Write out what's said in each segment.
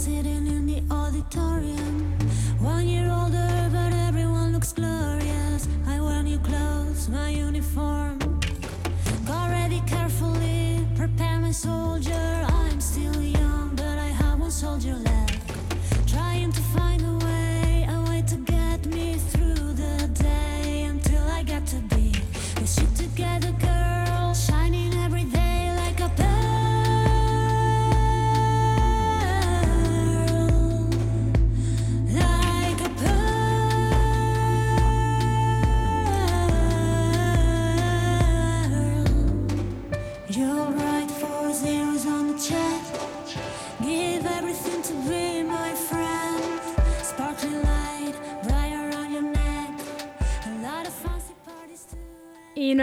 sitting in the auditorium.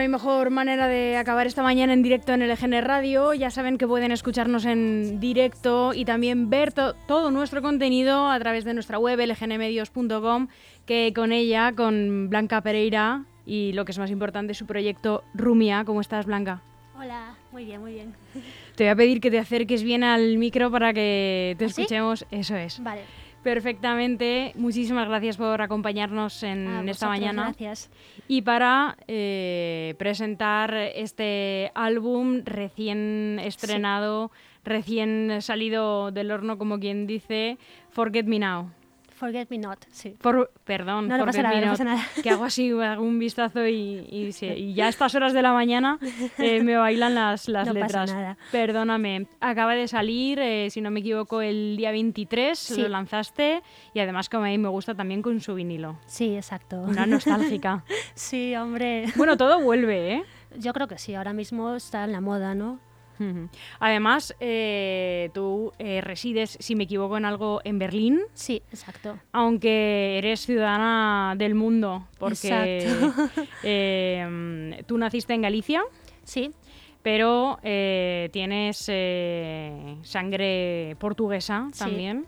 Hay mejor manera de acabar esta mañana en directo en LGN Radio. Ya saben que pueden escucharnos en directo y también ver to- todo nuestro contenido a través de nuestra web lgnmedios.com, que con ella, con Blanca Pereira y lo que es más importante, su proyecto Rumia. ¿Cómo estás, Blanca? Hola, muy bien, muy bien. Te voy a pedir que te acerques bien al micro para que te ¿Ah, sí? escuchemos. Eso es. Vale. Perfectamente. Muchísimas gracias por acompañarnos en esta mañana. Gracias. Y para eh, presentar este álbum recién estrenado, recién salido del horno, como quien dice, Forget Me Now. Forget me not, sí. For- perdón, No, no pasa nada, Me no Not, pasa nada. que hago así, un vistazo y, y sí, y ya a estas horas de la mañana eh, me bailan las, las No pasa letras. nada. Perdóname, acaba de salir, eh, si no me equivoco, el día 23, Sí. lo lanzaste y además como a mí me gusta también con su vinilo. Sí, exacto. Una nostálgica. sí, hombre. Bueno, todo vuelve, ¿eh? Yo creo que sí, ahora mismo está en la moda, ¿no? Además, eh, tú eh, resides, si me equivoco en algo, en Berlín, Sí, exacto. aunque eres ciudadana del mundo, porque eh, tú naciste en Galicia, Sí, pero eh, tienes sangre portuguesa Sí. también.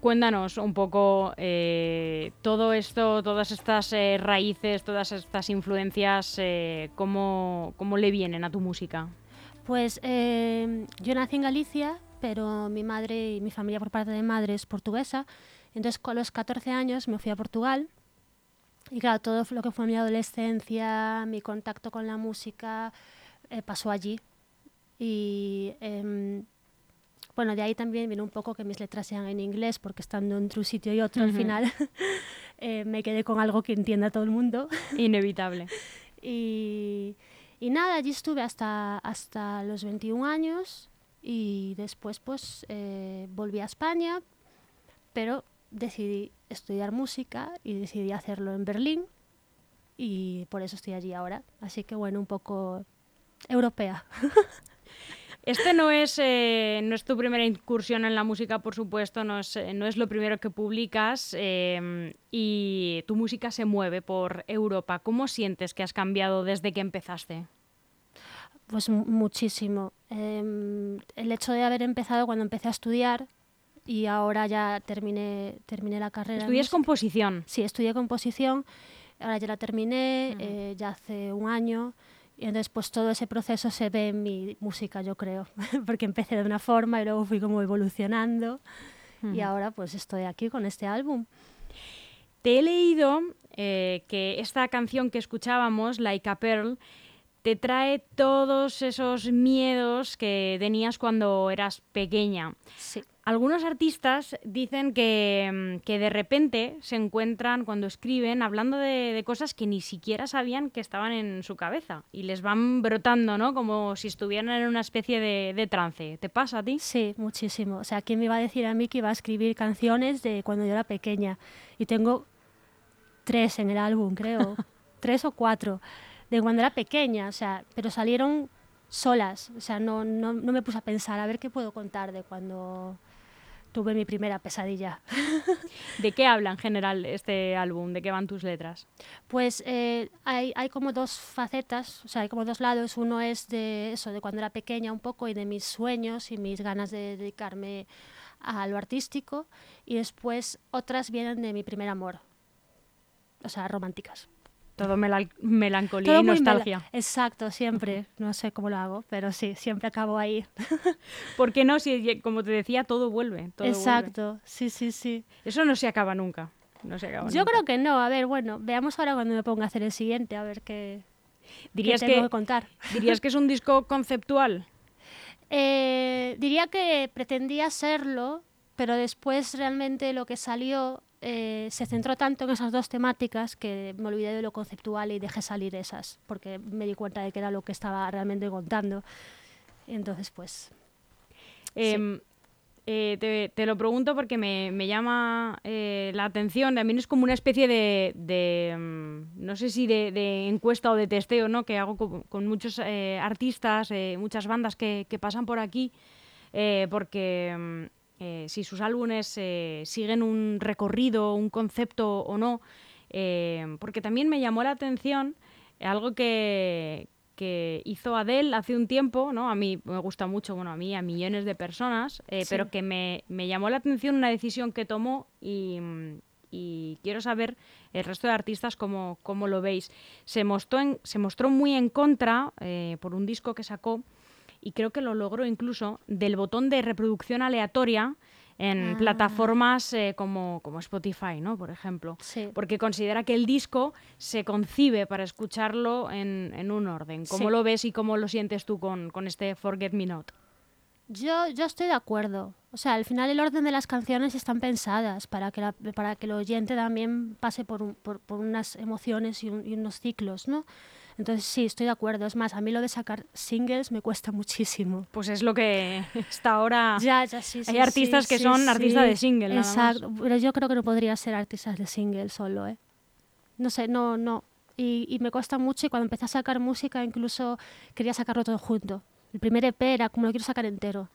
Cuéntanos un poco eh, todo esto, todas estas eh, raíces, todas estas influencias, eh, cómo, cómo le vienen a tu música. pues eh, yo nací en Galicia, pero mi madre y mi familia por parte de madre es portuguesa. Entonces, con los 14 años me fui a Portugal. Y claro, todo lo que fue mi adolescencia, mi contacto con la música, eh, pasó allí. Y em, bueno, de ahí también viene un poco que mis letras sean en inglés, porque estando entre un sitio y otro, al Ujú. final eh, me quedé con algo que entienda todo el mundo. Inevitable. Y, y nada, allí estuve hasta, hasta los 21 años y después pues eh, volví a España, pero decidí estudiar música y decidí hacerlo en Berlín y por eso estoy allí ahora. Así que bueno, un poco europea. Este no es, eh, no es tu primera incursión en la música, por supuesto, no es, eh, no es lo primero que publicas eh, y tu música se mueve por Europa. ¿Cómo sientes que has cambiado desde que empezaste? Pues mu- muchísimo. Em, el hecho de haber empezado cuando empecé a estudiar y ahora ya terminé, terminé la carrera. Estudias composición. Sí, estudié composición, ahora ya la terminé, eh, ya hace un año, y entonces pues todo ese proceso se ve en mi música, yo creo, porque empecé de una forma y luego fui como evolucionando y ahora pues estoy aquí con este álbum. Te he leído eh, que esta canción que escuchábamos, Like a Pearl, te trae todos esos miedos que tenías cuando eras pequeña. Sí, Algunos artistas dicen que, mm, que de repente se encuentran cuando escriben hablando de, de cosas que ni siquiera sabían que estaban en su cabeza y les van brotando, ¿no? Como si estuvieran en una especie de, de trance. ¿Te pasa a ti? sí, muchísimo. O sea, ¿quién me iba a decir a mí que iba a escribir canciones de cuando yo era pequeña? Y tengo tres en el álbum, creo, tres o cuatro, de cuando era pequeña, o sea, pero salieron solas, o sea, no, no, no me puse a pensar a ver qué puedo contar de cuando tuve mi primera pesadilla. ¿De qué habla en general este álbum? ¿De qué van tus letras? Pues eh, hay, hay como dos facetas, o sea, hay como dos lados. Uno es de eso, de cuando era pequeña un poco y de mis sueños y mis ganas de dedicarme a lo artístico. Y después otras vienen de mi primer amor, o sea, románticas. Todo melancolía y nostalgia. Exacto, siempre. No sé cómo lo hago, pero sí, siempre acabo ahí. ¿Por qué no? Si, como te decía, todo vuelve. Exacto, sí, sí, sí. Eso no se acaba nunca. No se acaba Yo creo que no. A ver, bueno, veamos ahora cuando me ponga a hacer el siguiente, a ver qué, ¿Dirías tengo que, que contar. ¿Dirías que es un disco conceptual? Eh, diría que pretendía serlo, pero después realmente lo que salió eh, se centró tanto en esas dos temáticas que me olvidé de lo conceptual y dejé salir esas, porque me di cuenta de que era lo que estaba realmente contando. Entonces, pues... Em, eh, te, lo pregunto porque me, llama eh, la atención. También es como una especie de, mm, no sé si de, encuesta o de testeo, ¿no? Que hago con, muchos artistas, muchas bandas que, que, pasan por aquí, porque mm, eh, si sus álbumes eh, siguen un recorrido, un concepto o no, eh, porque también me llamó la atención algo que, hizo Adele hace un tiempo, ¿no? A mí me gusta mucho, bueno, a mí, a millones de personas, pero que me, llamó la atención una decisión que tomó y, quiero saber el resto de artistas cómo, cómo lo veis. Se mostró, se mostró muy en contra por un disco que sacó y creo que lo logró incluso del botón de reproducción aleatoria en ah. plataformas eh, como, como, Spotify, ¿no? Por ejemplo. Porque considera que el disco se concibe para escucharlo en, en un orden. ¿Cómo lo ves y cómo lo sientes tú con, con este Forget Me Not? Yo, yo estoy de acuerdo. O sea, al final el orden de las canciones están pensadas para que, para que el oyente también pase por, por, por unas emociones y, y, unos ciclos, ¿no? Entonces sí, estoy de acuerdo. Es más, a mí lo de sacar singles me cuesta muchísimo. Pues es lo que está ahora... Ya, ya, sí, Hay artistas que son artistas de single. Exacto, pero yo creo que no podría ser artistas de single solo, ¿eh? No sé, no, no. Y, y me cuesta mucho y cuando empecé a sacar música incluso quería sacarlo todo junto. El primer EP era como lo quiero sacar entero.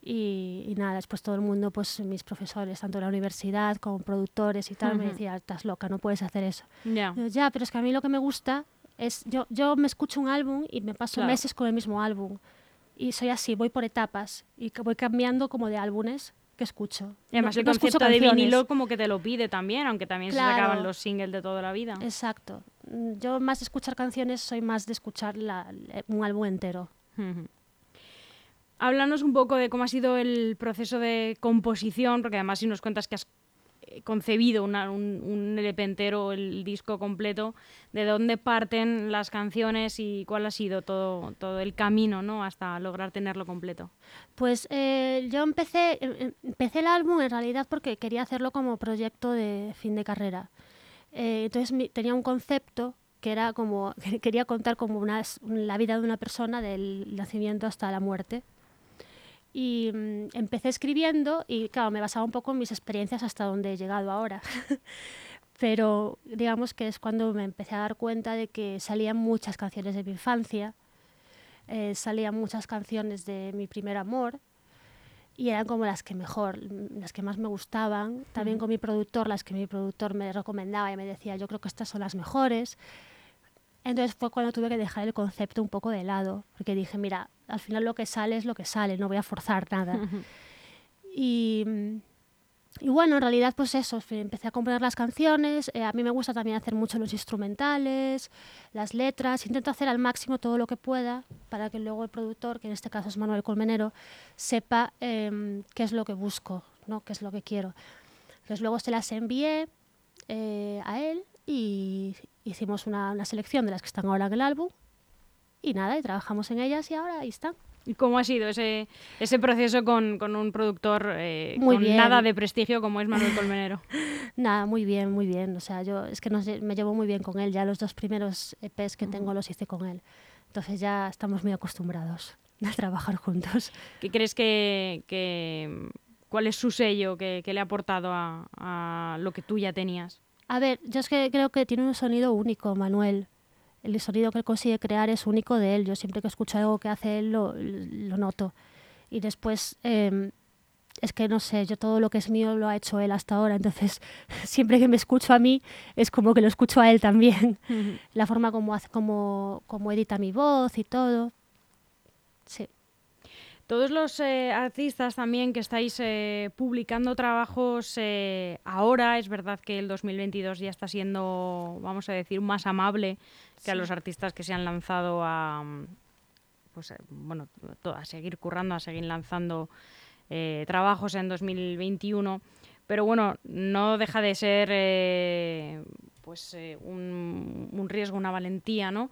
Y, nada, después todo el mundo, pues mis profesores, tanto en la universidad como productores y tal, me decían, estás loca, no puedes hacer eso. ya, pero es que a mí lo que me gusta es, yo, yo me escucho un álbum y me paso meses con el mismo álbum. Y soy así, voy por etapas y voy cambiando como de álbumes que escucho. Y además el concepto de vinilo como que te lo pide también, aunque también se sacaban los singles de toda la vida. Exacto. Mm, yo más de escuchar canciones soy más de escuchar la, un álbum entero. Háblanos un poco de cómo ha sido el proceso de composición, porque además si nos cuentas que has concebido un, un LP entero, el disco completo, de dónde parten las canciones y cuál ha sido todo, todo el camino ¿no? hasta lograr tenerlo completo. Pues eh, yo empecé, em, em, empecé el álbum en realidad porque quería hacerlo como proyecto de fin de carrera. Eh, entonces tenía un concepto que era como, quería contar como una, la vida de una persona del nacimiento hasta la muerte y mm, empecé escribiendo y claro, me basaba un poco en mis experiencias hasta donde he llegado ahora. Pero digamos que es cuando me empecé a dar cuenta de que salían muchas canciones de mi infancia, eh, salían muchas canciones de mi primer amor y eran como las que mejor, las que más me gustaban. También con mi productor, las que mi productor me recomendaba y me decía, yo creo que estas son las mejores. Entonces fue cuando tuve que dejar el concepto un poco de lado, porque dije, mira, al final lo que sale es lo que sale, no voy a forzar nada. y, y, bueno, en realidad pues eso, empecé a componer las canciones, eh, a mí me gusta también hacer mucho los instrumentales, las letras, intento hacer al máximo todo lo que pueda para que luego el productor, que en este caso es Manuel Colmenero, sepa em, qué es lo que busco, ¿no? qué es lo que quiero. Entonces luego se las envié eh, a él y hicimos una, una, selección de las que están ahora en el álbum y nada, y trabajamos en ellas y ahora ahí están. ¿Y cómo ha sido ese, ese proceso con, con un productor eh, con nada de prestigio como es Manuel Colmenero? nada, muy bien, muy bien. O sea, yo es que me llevo muy bien con él. Ya los dos primeros EPs que tengo los hice con él. Entonces ya estamos muy acostumbrados a trabajar juntos. ¿Qué crees que, que cuál es su sello que, que le ha aportado a, a lo que tú ya tenías? A ver, yo es que creo que tiene un sonido único, Manuel. El sonido que él consigue crear es único de él. Yo siempre que escucho algo que hace él lo, lo noto. Y después, eh, es que no sé, yo todo lo que es mío lo ha hecho él hasta ahora. Entonces, siempre que me escucho a mí, es como que lo escucho a él también. La forma como, hace, como, como edita mi voz y todo. Sí. Todos los eh, artistas también que estáis eh, publicando trabajos eh, ahora, es verdad que el 2022 ya está siendo, vamos a decir, más amable que a los artistas que se han lanzado a, pues, bueno, a seguir currando, a seguir lanzando trabajos en 2021. Pero bueno, no deja de ser pues un, un riesgo, una valentía, ¿no?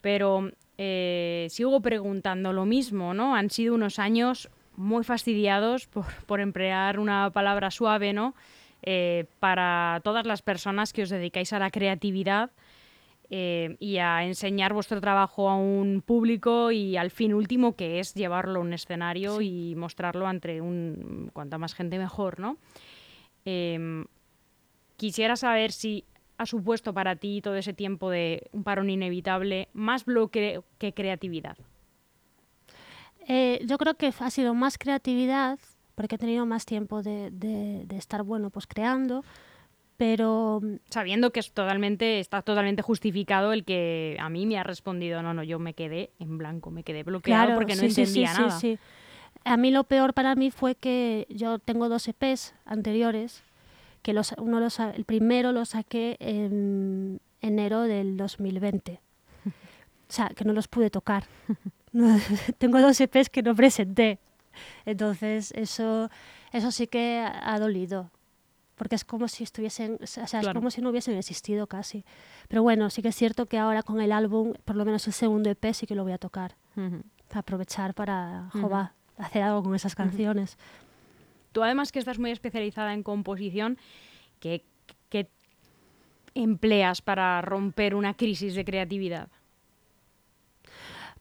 Pero eh, sigo preguntando lo mismo, ¿no? Han sido unos años muy fastidiados, por, emplear una palabra suave, ¿no? Eh, para todas las personas que os dedicáis a la creatividad eh, y a enseñar vuestro trabajo a un público y al fin último que es llevarlo a un escenario y mostrarlo ante un cuanta más gente mejor, ¿no? Quisiera saber si ha supuesto para ti todo ese tiempo de un parón inevitable más bloque que creatividad? Eh, yo creo que ha sido más creatividad porque he tenido más tiempo de, estar bueno pues creando pero sabiendo que es totalmente está totalmente justificado el que a mí me ha respondido no no yo me quedé en blanco me quedé bloqueado porque no entendía sí, nada sí, a mí lo peor para mí fue que yo tengo dos EPs anteriores que los, uno los, el primero lo saqué en enero del 2020. O sea, que no los pude tocar. tengo dos EPs que no presenté. Entonces, eso, eso sí que ha dolido. Porque es como si estuviesen, o sea, es como si no hubiesen existido casi. Pero bueno, sí que es cierto que ahora con el álbum, por lo menos el segundo EP, sí que lo voy a tocar. Para aprovechar para, hacer algo con esas canciones. Tú además que estás muy especializada en composición, ¿qué, empleas para romper una crisis de creatividad?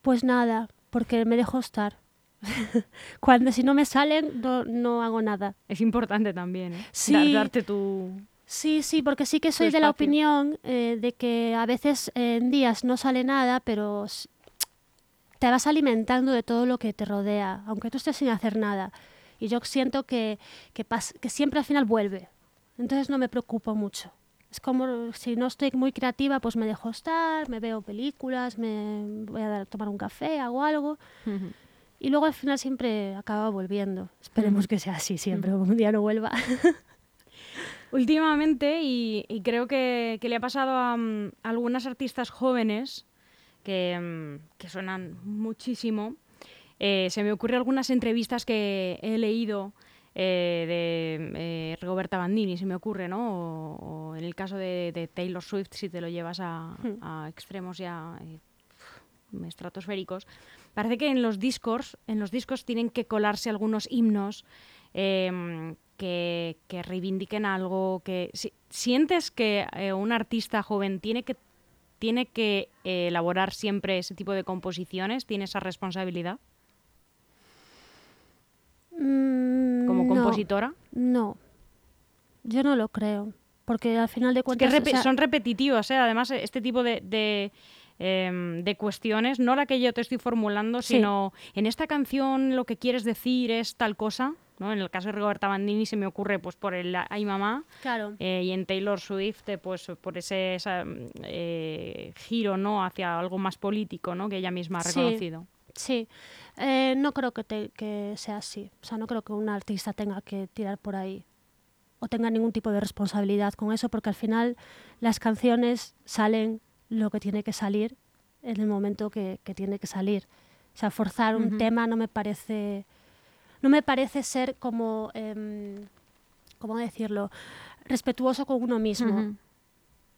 Pues nada, porque me dejo estar. Cuando si no me salen, no, hago nada. Es importante también, ¿eh? Sí, darte tu... Sí, sí, porque sí que soy de la opinión eh, de que a veces en días no sale nada, pero te vas alimentando de todo lo que te rodea, aunque tú estés sin hacer nada. Y yo siento que, que, que siempre al final vuelve. Entonces no me preocupo mucho. Es como si no estoy muy creativa, pues me dejo estar, me veo películas, me voy a tomar un café, hago algo. Y luego al final siempre acaba volviendo. Esperemos que sea así siempre, un día no vuelva. Últimamente, y, creo que, le ha pasado a, mm, algunas artistas jóvenes que, mm, que suenan muchísimo, eh, se me ocurren algunas entrevistas que he leído eh, de eh, Roberta Bandini, se me ocurre, ¿no? O, en el caso de, Taylor Swift, si te lo llevas a, hmm. extremos ya estratosféricos. Parece que en los discos, en los discos tienen que colarse algunos himnos em, que, reivindiquen algo, que sientes que un artista joven tiene que tiene que elaborar siempre ese tipo de composiciones, tiene esa responsabilidad. Mm, como compositora? No, yo no lo creo. Porque al final de cuentas. son repetitivos, ¿eh? además, este tipo de, em, de, cuestiones, no la que yo te estoy formulando, sino en esta canción lo que quieres decir es tal cosa. ¿no? En el caso de Roberta Bandini se me ocurre pues por el Ay Mamá claro. Eh, y en Taylor Swift pues por ese eh, giro no hacia algo más político ¿no? que ella misma ha reconocido. Sí, eh, no creo que, que sea así. O sea, no creo que un artista tenga que tirar por ahí o tenga ningún tipo de responsabilidad con eso, porque al final las canciones salen lo que tiene que salir en el momento que, tiene que salir. O sea, forzar un tema no me parece no me parece ser como eh, cómo decirlo respetuoso con uno mismo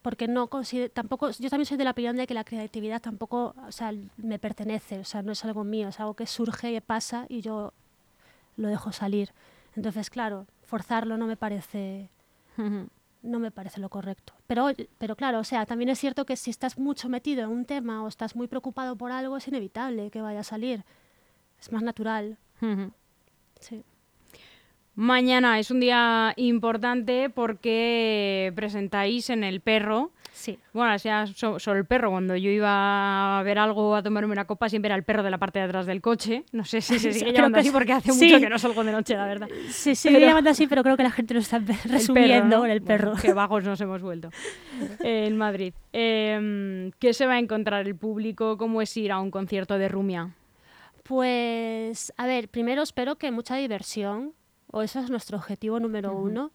porque no tampoco yo también soy de la opinión de que la creatividad tampoco o sea, me pertenece o sea no es algo mío es algo que surge pasa y yo lo dejo salir. Entonces claro forzarlo no me parece no me parece lo correcto. Pero pero claro o sea también es cierto que si estás mucho metido en un tema o estás muy preocupado por algo es inevitable que vaya a salir. Es más natural. Sí Mañana es un día importante porque presentáis en El Perro. Sí. Bueno, ya solo el perro. Cuando yo iba a ver algo, a tomarme una copa, siempre era el perro de la parte de atrás del coche. No sé si se sigue llamando así porque hace mucho que no salgo de noche, la verdad. Sí, sí, sigue llamando así, pero creo que la gente lo está resumiendo el perro. qué vagos nos hemos vuelto en Madrid. Em, ¿Qué se va a encontrar el público? ¿Cómo es ir a un concierto de Rumia? Pues, a ver, primero espero que mucha diversión, o eso es nuestro objetivo número Ujú. uno.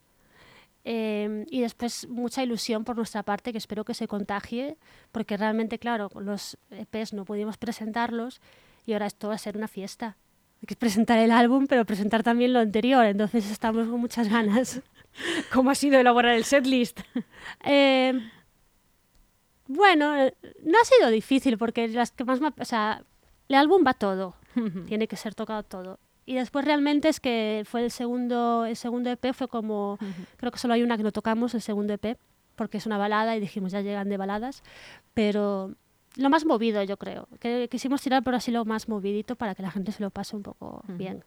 Eh, y después mucha ilusión por nuestra parte, que espero que se contagie, porque realmente, claro, los EPs no pudimos presentarlos y ahora esto va a ser una fiesta. Hay que presentar el álbum, pero presentar también lo anterior, entonces estamos con muchas ganas. ¿Cómo ha sido elaborar el setlist? Eh, bueno, no ha sido difícil porque las que más me o sea, el álbum va todo, tiene que ser tocado todo. Y después realmente es que fue el segundo, el segundo EP fue como, creo que solo hay una que no tocamos, el segundo EP, porque es una balada y dijimos ya llegan de baladas, pero lo más movido yo creo, que quisimos tirar por así lo más movidito para que la gente se lo pase un poco bien.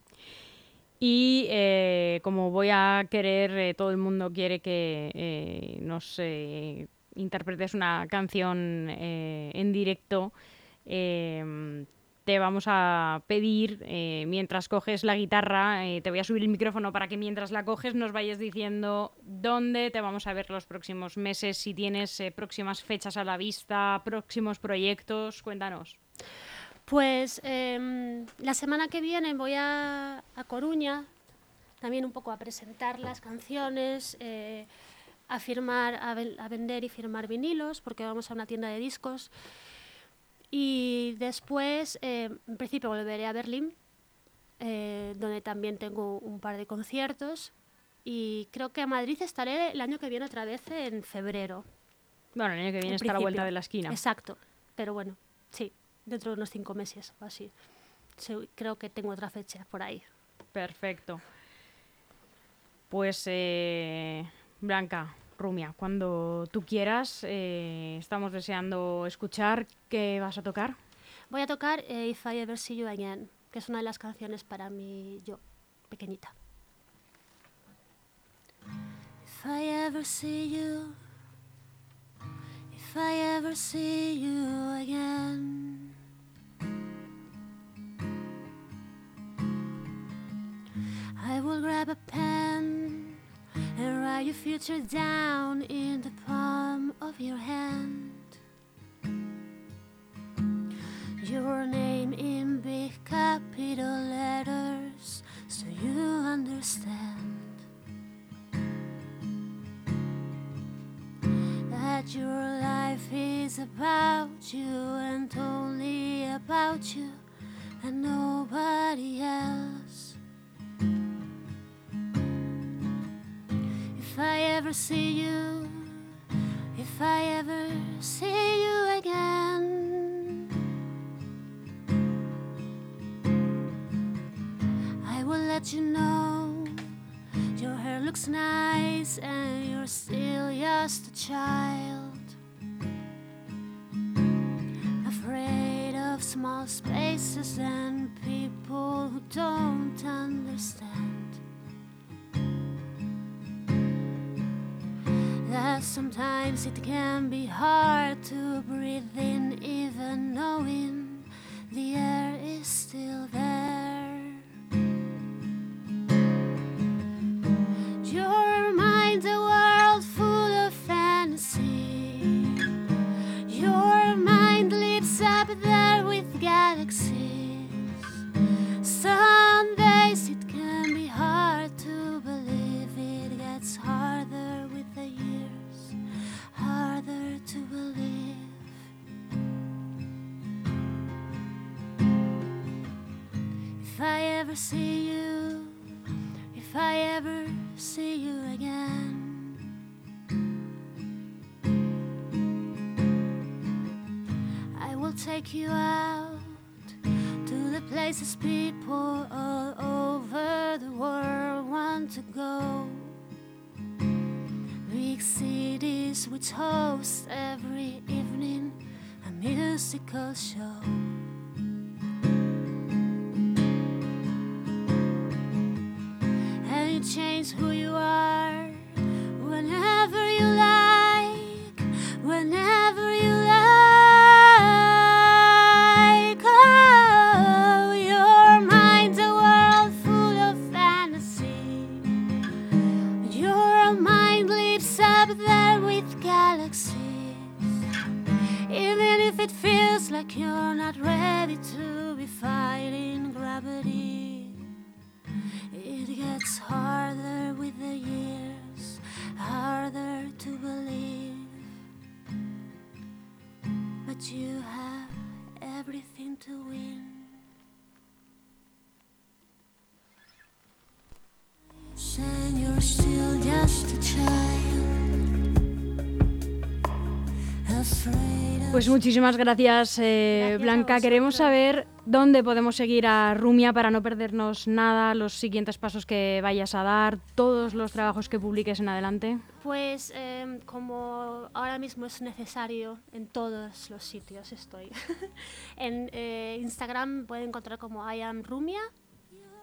Y eh, como voy a querer, eh, todo el mundo quiere que eh, nos interpretes una canción eh, en directo, eh, te vamos a pedir, eh, mientras coges la guitarra, eh, te voy a subir el micrófono para que mientras la coges nos vayas diciendo dónde te vamos a ver los próximos meses, si tienes eh, próximas fechas a la vista, próximos proyectos, cuéntanos. Pues em, la semana que viene voy a, a Coruña, también un poco a presentar las canciones, eh, a firmar, a, ven- a vender y firmar vinilos, porque vamos a una tienda de discos. Y después, eh, en principio, volveré a Berlín, eh, donde también tengo un par de conciertos. Y creo que a Madrid estaré el año que viene otra vez en febrero. Bueno, el año que viene en está a la vuelta de la esquina. Exacto, pero bueno, sí, dentro de unos cinco meses o así. Sí, creo que tengo otra fecha por ahí. Perfecto. Pues, eh, Blanca, Rumia, cuando tú quieras, eh, estamos deseando escuchar qué vas a tocar. Voy a tocar eh, If I Ever See You Again, que es una de las canciones para mí, yo, pequeñita. If I ever see you, if I ever see you again, I will grab a pen and write your future down in the palm of your hand. Your name in big capital letters so you understand. that your life is about you and only about you see you, if I ever see you again, I will let you know your hair looks nice and you're still just a child. Afraid of small spaces and people who don't understand. Sometimes it can be hard to breathe in, even knowing the air is still there. Ever see you, if I ever see you again. I will take you out to the places people all over the world want to go. Big cities which host every evening a musical show. Change who you are gets harder with the years, harder to believe. But you have everything to win. And you're still just a child. Pues muchísimas gracias, eh, Gracias Blanca. Queremos saber dónde podemos seguir a Rumia para no perdernos nada, los siguientes pasos que vayas a dar, todos los trabajos que publiques en adelante. Pues em, como ahora mismo es necesario en todos los sitios estoy. en eh, Instagram pueden encontrar como I am Rumia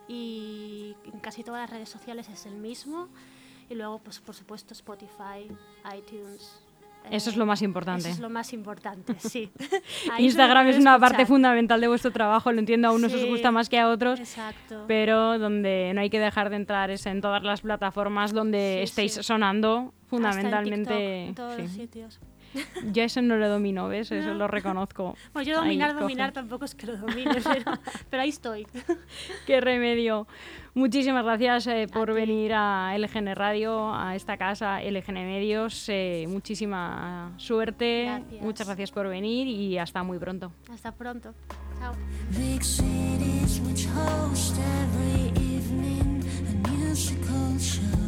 y en casi todas las redes sociales es el mismo. Y luego, pues por supuesto, Spotify, iTunes. Eso es lo más importante. Eso es lo más importante, sí. Instagram es una parte fundamental de vuestro trabajo, lo entiendo, a unos os gusta más que a otros, Exacto. pero donde no hay que dejar de entrar es en todas las plataformas donde Sí, estéis sí. sonando, Hasta en fundamentalmente. TikTok, en todos los sitios. Yo eso no lo domino, ¿ves? Eso No. lo reconozco. Bueno, yo Ahí, dominar, coge. dominar tampoco es que lo domine, pero, pero ahí estoy. Qué remedio. Muchísimas gracias eh, por ti. venir a LGN Radio, a esta casa LGN Medios. eh, muchísima suerte. Gracias. Muchas gracias por venir y hasta muy pronto. Hasta pronto. Chao. a musical show.